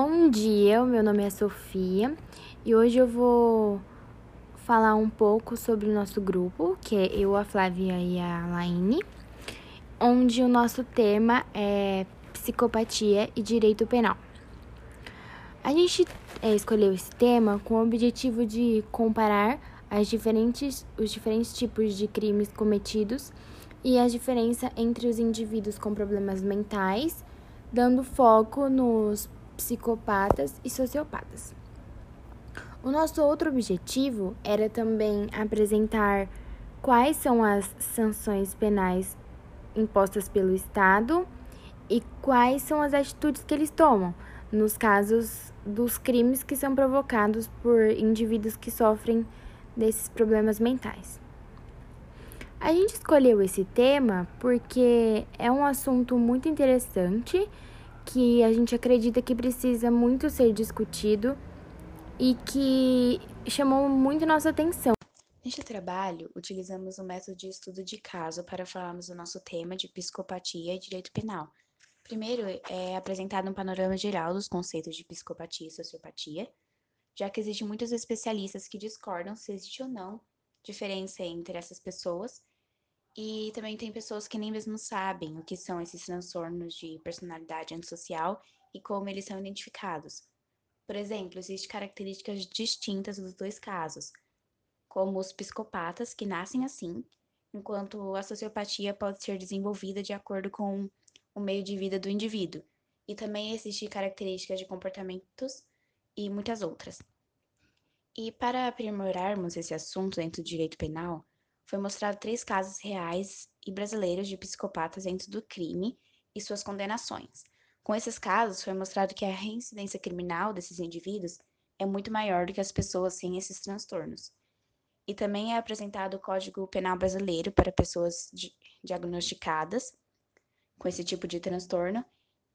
Bom dia, meu nome é Sofia e hoje eu vou falar um pouco sobre o nosso grupo, que é eu, a Flávia e a Laine, onde o nosso tema é psicopatia e direito penal. A gente é, escolheu esse tema com o objetivo de comparar as diferentes, os diferentes tipos de crimes cometidos e a diferença entre os indivíduos com problemas mentais, dando foco nos psicopatas e sociopatas. O nosso outro objetivo era também apresentar quais são as sanções penais impostas pelo Estado e quais são as atitudes que eles tomam nos casos dos crimes que são provocados por indivíduos que sofrem desses problemas mentais. A gente escolheu esse tema porque é um assunto muito interessante que a gente acredita que precisa muito ser discutido e que chamou muito nossa atenção. Neste trabalho, utilizamos o método de estudo de caso para falarmos do nosso tema de psicopatia e direito penal. Primeiro, é apresentado um panorama geral dos conceitos de psicopatia e sociopatia, já que existem muitos especialistas que discordam se existe ou não diferença entre essas pessoas e também tem pessoas que nem mesmo sabem o que são esses transtornos de personalidade antissocial e como eles são identificados. Por exemplo, existem características distintas dos dois casos, como os psicopatas, que nascem assim, enquanto a sociopatia pode ser desenvolvida de acordo com o meio de vida do indivíduo. E também existem características de comportamentos e muitas outras. E para aprimorarmos esse assunto dentro do direito penal, foi mostrado três casos reais e brasileiros de psicopatas dentro do crime e suas condenações. Com esses casos, foi mostrado que a reincidência criminal desses indivíduos é muito maior do que as pessoas sem esses transtornos. E também é apresentado o Código Penal Brasileiro para pessoas diagnosticadas com esse tipo de transtorno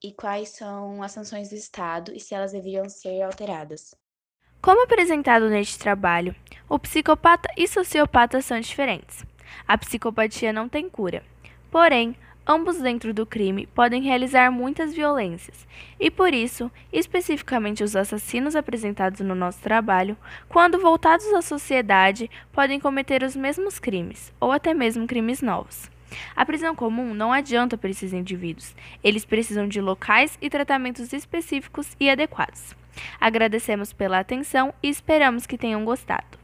e quais são as sanções do Estado e se elas deveriam ser alteradas. Como apresentado neste trabalho, o psicopata e sociopata são diferentes. A psicopatia não tem cura. Porém, ambos dentro do crime podem realizar muitas violências, e por isso, especificamente os assassinos apresentados no nosso trabalho, quando voltados à sociedade, podem cometer os mesmos crimes, ou até mesmo crimes novos. A prisão comum não adianta para esses indivíduos. Eles precisam de locais e tratamentos específicos e adequados. Agradecemos pela atenção e esperamos que tenham gostado.